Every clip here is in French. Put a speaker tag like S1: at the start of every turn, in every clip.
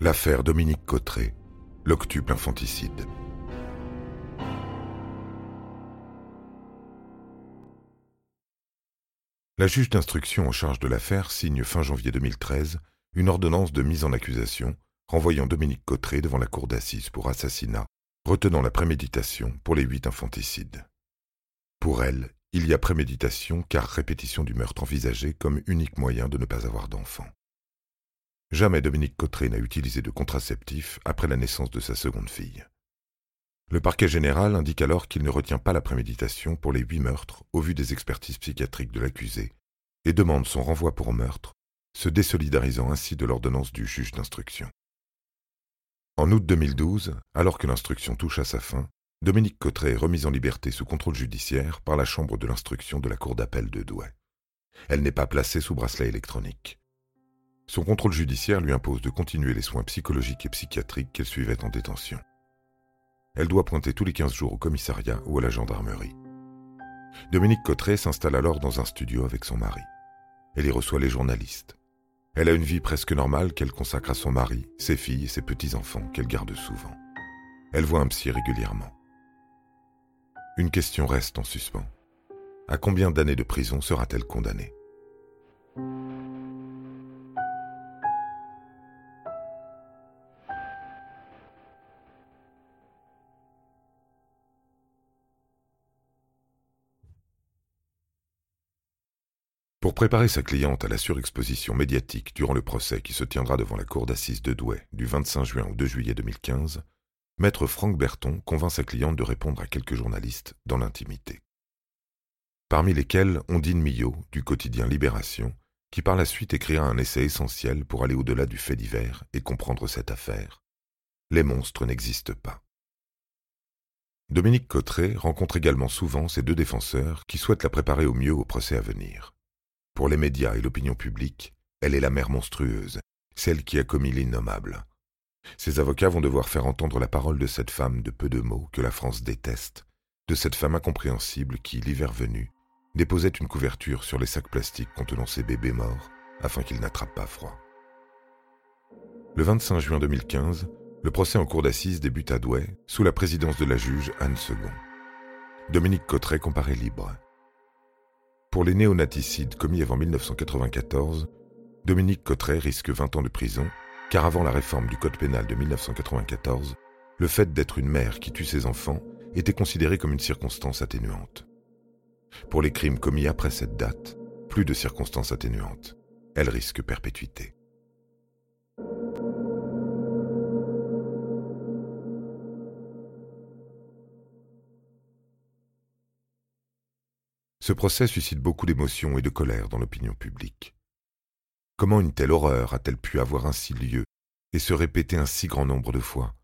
S1: L'affaire Dominique Cotteret, l'octuple infanticide. La juge d'instruction en charge de l'affaire signe fin janvier 2013 une ordonnance de mise en accusation renvoyant Dominique Cotteret devant la cour d'assises pour assassinat, retenant la préméditation pour les huit infanticides. Pour elle, il y a préméditation car répétition du meurtre envisagé comme unique moyen de ne pas avoir d'enfant. Jamais Dominique Cotteret n'a utilisé de contraceptif après la naissance de sa seconde fille. Le parquet général indique alors qu'il ne retient pas la préméditation pour les huit meurtres au vu des expertises psychiatriques de l'accusé et demande son renvoi pour meurtre, se désolidarisant ainsi de l'ordonnance du juge d'instruction. En août 2012, alors que l'instruction touche à sa fin, Dominique Cotteret est remise en liberté sous contrôle judiciaire par la chambre de l'instruction de la cour d'appel de Douai. Elle n'est pas placée sous bracelet électronique. Son contrôle judiciaire lui impose de continuer les soins psychologiques et psychiatriques qu'elle suivait en détention. Elle doit pointer tous les 15 jours au commissariat ou à la gendarmerie. Dominique Cotteret s'installe alors dans un studio avec son mari. Elle y reçoit les journalistes. Elle a une vie presque normale qu'elle consacre à son mari, ses filles et ses petits-enfants qu'elle garde souvent. Elle voit un psy régulièrement. Une question reste en suspens. À combien d'années de prison sera-t-elle condamnée? Pour préparer sa cliente à la surexposition médiatique durant le procès qui se tiendra devant la cour d'assises de Douai du 25 juin au 2 juillet 2015, Maître Franck Berton convainc sa cliente de répondre à quelques journalistes dans l'intimité. Parmi lesquels Ondine Millot, du quotidien Libération, qui par la suite écrira un essai essentiel pour aller au-delà du fait divers et comprendre cette affaire. Les monstres n'existent pas. Dominique Cotteret rencontre également souvent ces deux défenseurs qui souhaitent la préparer au mieux au procès à venir. Pour les médias et l'opinion publique, elle est la mère monstrueuse, celle qui a commis l'innommable. Ses avocats vont devoir faire entendre la parole de cette femme de peu de mots que la France déteste, de cette femme incompréhensible qui, l'hiver venu, déposait une couverture sur les sacs plastiques contenant ses bébés morts afin qu'ils n'attrapent pas froid. Le 25 juin 2015, le procès en cour d'assises débute à Douai sous la présidence de la juge Anne Second. Dominique Cotteret comparaît libre. Pour les néonaticides commis avant 1994, Dominique Cotteret risque 20 ans de prison, car avant la réforme du Code pénal de 1994, le fait d'être une mère qui tue ses enfants était considéré comme une circonstance atténuante. Pour les crimes commis après cette date, plus de circonstances atténuantes. Elle risque perpétuité. Ce procès suscite beaucoup d'émotions et de colère dans l'opinion publique. Comment une telle horreur a-t-elle pu avoir ainsi lieu et se répéter un si grand nombre de fois?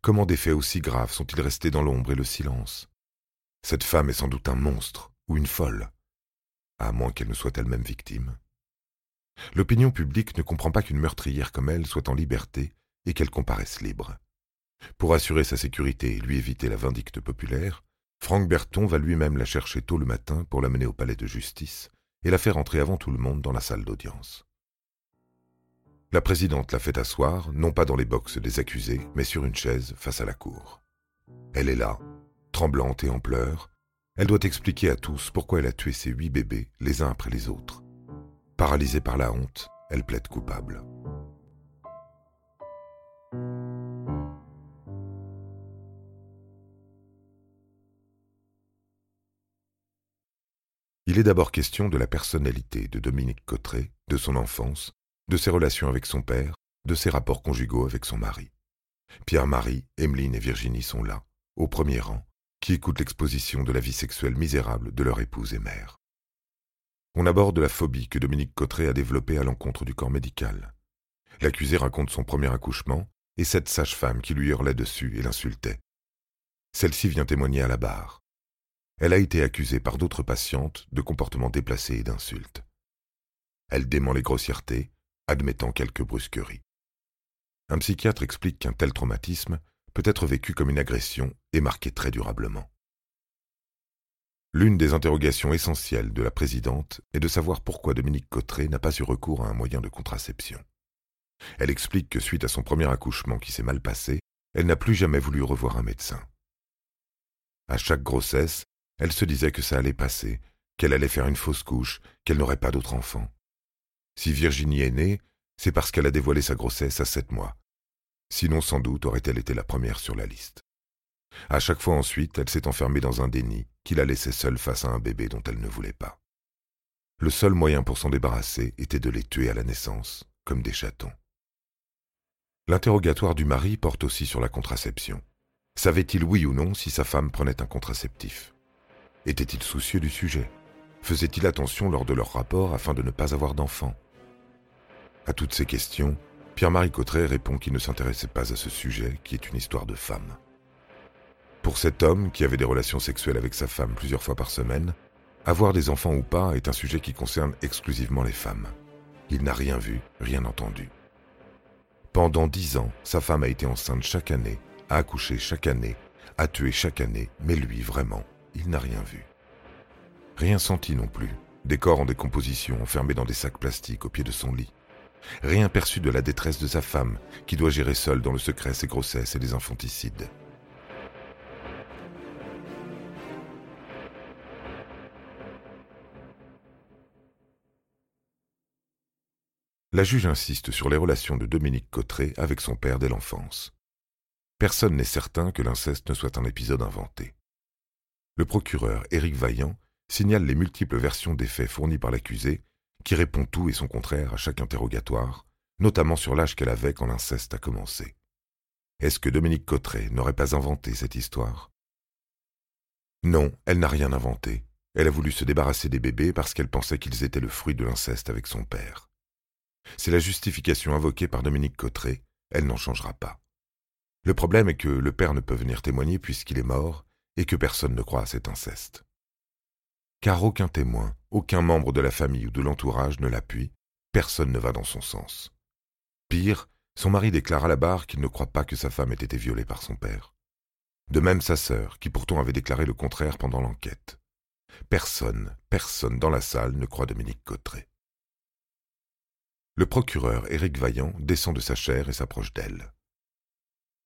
S1: Comment des faits aussi graves sont-ils restés dans l'ombre et le silence? Cette femme est sans doute un monstre ou une folle, à moins qu'elle ne soit elle-même victime. L'opinion publique ne comprend pas qu'une meurtrière comme elle soit en liberté et qu'elle comparaisse libre. Pour assurer sa sécurité et lui éviter la vindicte populaire, Franck Berton va lui-même la chercher tôt le matin pour l'amener au palais de justice et la faire entrer avant tout le monde dans la salle d'audience. La présidente la fait asseoir, non pas dans les boxes des accusés, mais sur une chaise face à la cour. Elle est là, tremblante et en pleurs. Elle doit expliquer à tous pourquoi elle a tué ses huit bébés, les uns après les autres. Paralysée par la honte, elle plaide coupable. Il est d'abord question de la personnalité de Dominique Cotteret, de son enfance, de ses relations avec son père, de ses rapports conjugaux avec son mari. Pierre-Marie, Emmeline et Virginie sont là, au premier rang, qui écoutent l'exposition de la vie sexuelle misérable de leur épouse et mère. On aborde la phobie que Dominique Cotteret a développée à l'encontre du corps médical. L'accusé raconte son premier accouchement et cette sage-femme qui lui hurlait dessus et l'insultait. Celle-ci vient témoigner à la barre. Elle a été accusée par d'autres patientes de comportements déplacés et d'insultes. Elle dément les grossièretés, admettant quelques brusqueries. Un psychiatre explique qu'un tel traumatisme peut être vécu comme une agression et marqué très durablement. L'une des interrogations essentielles de la présidente est de savoir pourquoi Dominique Cotteret n'a pas eu recours à un moyen de contraception. Elle explique que suite à son premier accouchement qui s'est mal passé, elle n'a plus jamais voulu revoir un médecin. À chaque grossesse, elle se disait que ça allait passer, qu'elle allait faire une fausse couche, qu'elle n'aurait pas d'autre enfant. Si Virginie est née, c'est parce qu'elle a dévoilé sa grossesse à sept mois. Sinon, sans doute, aurait-elle été la première sur la liste. À chaque fois ensuite, elle s'est enfermée dans un déni qui la laissait seule face à un bébé dont elle ne voulait pas. Le seul moyen pour s'en débarrasser était de les tuer à la naissance, comme des chatons. L'interrogatoire du mari porte aussi sur la contraception. Savait-il oui ou non si sa femme prenait un contraceptif? Était-il soucieux du sujet? Faisait-il attention lors de leur rapport afin de ne pas avoir d'enfants? À toutes ces questions, Pierre-Marie Cotteret répond qu'il ne s'intéressait pas à ce sujet qui est une histoire de femme. Pour cet homme qui avait des relations sexuelles avec sa femme plusieurs fois par semaine, avoir des enfants ou pas est un sujet qui concerne exclusivement les femmes. Il n'a rien vu, rien entendu. Pendant dix ans, sa femme a été enceinte chaque année, a accouché chaque année, a tué chaque année, mais lui, vraiment, il n'a rien vu. Rien senti non plus, des corps en décomposition enfermés dans des sacs plastiques au pied de son lit. Rien perçu de la détresse de sa femme, qui doit gérer seule dans le secret ses grossesses et les infanticides. La juge insiste sur les relations de Dominique Cotteret avec son père dès l'enfance. Personne n'est certain que l'inceste ne soit un épisode inventé. Le procureur Éric Vaillant signale les multiples versions des faits fournis par l'accusé, qui répond tout et son contraire à chaque interrogatoire, notamment sur l'âge qu'elle avait quand l'inceste a commencé. Est-ce que Dominique Cotteret n'aurait pas inventé cette histoire? Non, elle n'a rien inventé. Elle a voulu se débarrasser des bébés parce qu'elle pensait qu'ils étaient le fruit de l'inceste avec son père. C'est la justification invoquée par Dominique Cotteret, elle n'en changera pas. Le problème est que le père ne peut venir témoigner puisqu'il est mort et que personne ne croit à cet inceste. Car aucun témoin, aucun membre de la famille ou de l'entourage ne l'appuie, personne ne va dans son sens. Pire, son mari déclare à la barre qu'il ne croit pas que sa femme ait été violée par son père. De même sa sœur, qui pourtant avait déclaré le contraire pendant l'enquête. Personne, personne dans la salle ne croit Dominique Cotteret. Le procureur Éric Vaillant descend de sa chaire et s'approche d'elle.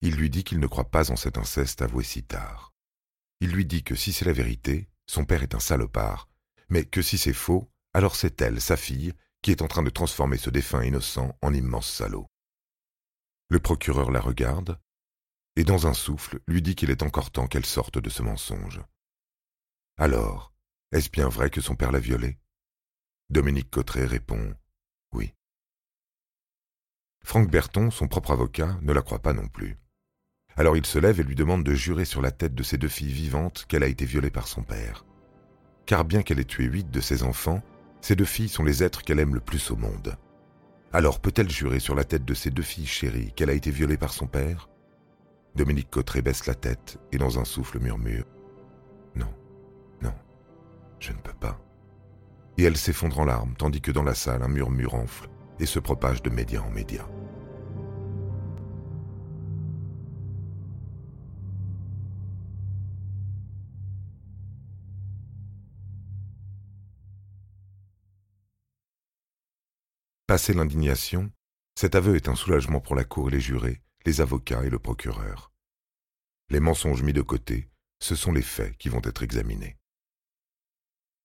S1: Il lui dit qu'il ne croit pas en cet inceste avoué si tard. Il lui dit que si c'est la vérité, son père est un salopard, mais que si c'est faux, alors c'est elle, sa fille, qui est en train de transformer ce défunt innocent en immense salaud. Le procureur la regarde, et dans un souffle lui dit qu'il est encore temps qu'elle sorte de ce mensonge. Alors, est-ce bien vrai que son père l'a violée Dominique Cotteret répond Oui. Franck Berton, son propre avocat, ne la croit pas non plus. Alors il se lève et lui demande de jurer sur la tête de ses deux filles vivantes qu'elle a été violée par son père. Car bien qu'elle ait tué huit de ses enfants, ces deux filles sont les êtres qu'elle aime le plus au monde. Alors peut-elle jurer sur la tête de ses deux filles chéries qu'elle a été violée par son père? Dominique Cotteret baisse la tête et dans un souffle murmure ⁇ Non, non, je ne peux pas ⁇ Et elle s'effondre en larmes tandis que dans la salle un murmure enfle et se propage de média en média. Passé l'indignation, cet aveu est un soulagement pour la cour et les jurés, les avocats et le procureur. Les mensonges mis de côté, ce sont les faits qui vont être examinés.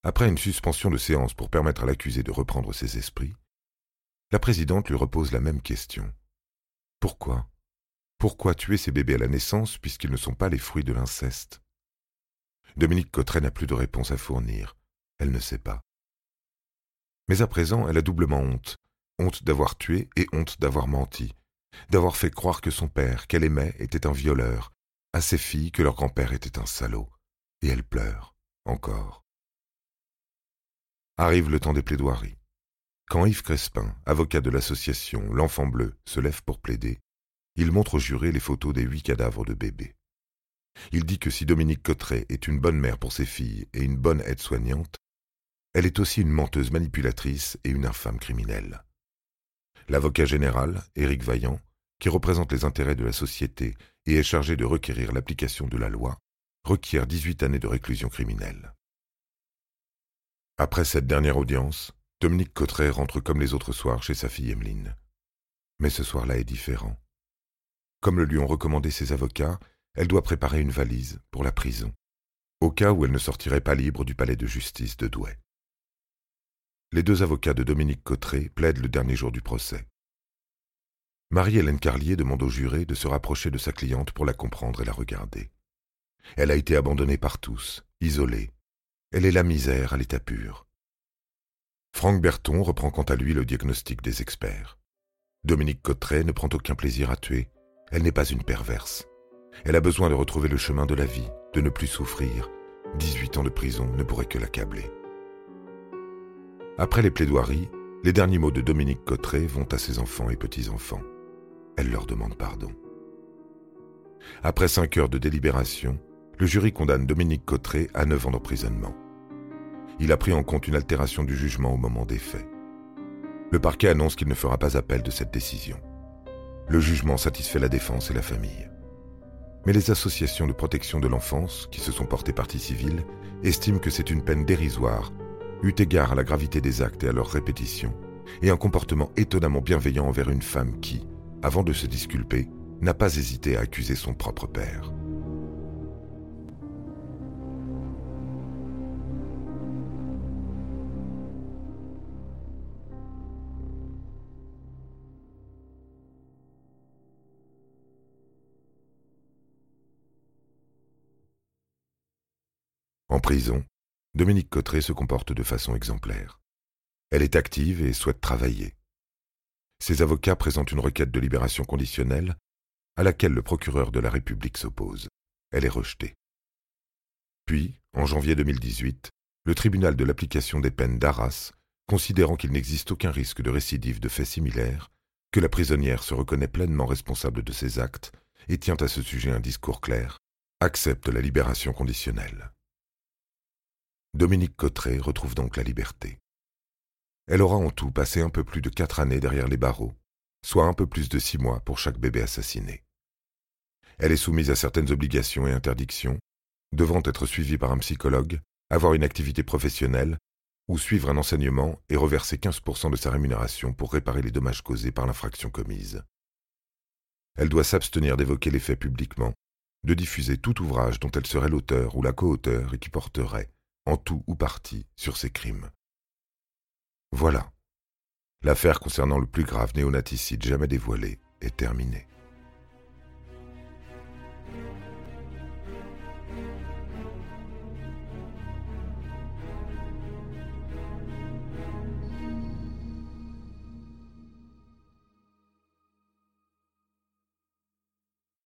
S1: Après une suspension de séance pour permettre à l'accusé de reprendre ses esprits, la présidente lui repose la même question. Pourquoi? Pourquoi tuer ces bébés à la naissance puisqu'ils ne sont pas les fruits de l'inceste? Dominique Cotteret n'a plus de réponse à fournir. Elle ne sait pas. Mais à présent, elle a doublement honte. Honte d'avoir tué et honte d'avoir menti. D'avoir fait croire que son père, qu'elle aimait, était un violeur. À ses filles que leur grand-père était un salaud. Et elle pleure, encore. Arrive le temps des plaidoiries. Quand Yves Crespin, avocat de l'association L'Enfant Bleu, se lève pour plaider, il montre au juré les photos des huit cadavres de bébés. Il dit que si Dominique Cotteret est une bonne mère pour ses filles et une bonne aide-soignante, elle est aussi une menteuse manipulatrice et une infâme criminelle. L'avocat général, Éric Vaillant, qui représente les intérêts de la société et est chargé de requérir l'application de la loi, requiert 18 années de réclusion criminelle. Après cette dernière audience, Dominique Cotteret rentre comme les autres soirs chez sa fille Emmeline. Mais ce soir-là est différent. Comme le lui ont recommandé ses avocats, elle doit préparer une valise pour la prison, au cas où elle ne sortirait pas libre du palais de justice de Douai. Les deux avocats de Dominique Cotteret plaident le dernier jour du procès. Marie-Hélène Carlier demande au juré de se rapprocher de sa cliente pour la comprendre et la regarder. Elle a été abandonnée par tous, isolée. Elle est la misère à l'état pur. Franck Berton reprend quant à lui le diagnostic des experts. Dominique Cotteret ne prend aucun plaisir à tuer. Elle n'est pas une perverse. Elle a besoin de retrouver le chemin de la vie, de ne plus souffrir. 18 ans de prison ne pourraient que l'accabler. Après les plaidoiries, les derniers mots de Dominique Cotteret vont à ses enfants et petits-enfants. Elle leur demande pardon. Après cinq heures de délibération, le jury condamne Dominique Cotteret à neuf ans d'emprisonnement. Il a pris en compte une altération du jugement au moment des faits. Le parquet annonce qu'il ne fera pas appel de cette décision. Le jugement satisfait la défense et la famille. Mais les associations de protection de l'enfance, qui se sont portées partie civile, estiment que c'est une peine dérisoire, eu égard à la gravité des actes et à leur répétition, et un comportement étonnamment bienveillant envers une femme qui, avant de se disculper, n'a pas hésité à accuser son propre père. En prison, Dominique Cotteret se comporte de façon exemplaire. Elle est active et souhaite travailler. Ses avocats présentent une requête de libération conditionnelle à laquelle le procureur de la République s'oppose. Elle est rejetée. Puis, en janvier 2018, le tribunal de l'application des peines d'Arras, considérant qu'il n'existe aucun risque de récidive de faits similaires, que la prisonnière se reconnaît pleinement responsable de ses actes et tient à ce sujet un discours clair, accepte la libération conditionnelle. Dominique Cotteret retrouve donc la liberté. Elle aura en tout passé un peu plus de quatre années derrière les barreaux, soit un peu plus de six mois pour chaque bébé assassiné. Elle est soumise à certaines obligations et interdictions, devant être suivie par un psychologue, avoir une activité professionnelle, ou suivre un enseignement et reverser 15% de sa rémunération pour réparer les dommages causés par l'infraction commise. Elle doit s'abstenir d'évoquer les faits publiquement, de diffuser tout ouvrage dont elle serait l'auteur ou la co-auteur et qui porterait, en tout ou partie, sur ces crimes. Voilà. L'affaire concernant le plus grave néonaticide jamais dévoilé est terminée.